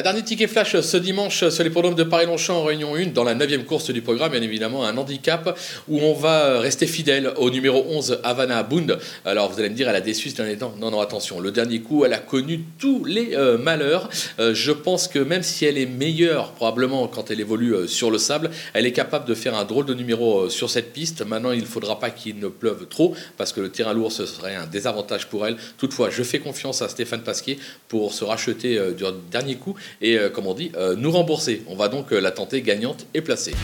Un dernier ticket flash ce dimanche sur les programmes de Paris-Longchamp en Réunion 1, dans la 9 course du programme, bien évidemment, un handicap où on va rester fidèle au numéro 11, Havana Bund. Alors vous allez me dire, elle a déçu ce dernier temps. Non, non, attention, le dernier coup, elle a connu tous les euh, malheurs. Euh, je pense que même si elle est meilleure, probablement quand elle évolue euh, sur le sable, elle est capable de faire un drôle de numéro sur cette piste. Maintenant, il ne faudra pas qu'il ne pleuve trop, parce que le terrain lourd, ce serait un désavantage pour elle. Toutefois, je fais confiance à Stéphane Pasquier pour se racheter du dernier coup et, comme on dit, nous rembourser. On va donc la tenter gagnante et placée.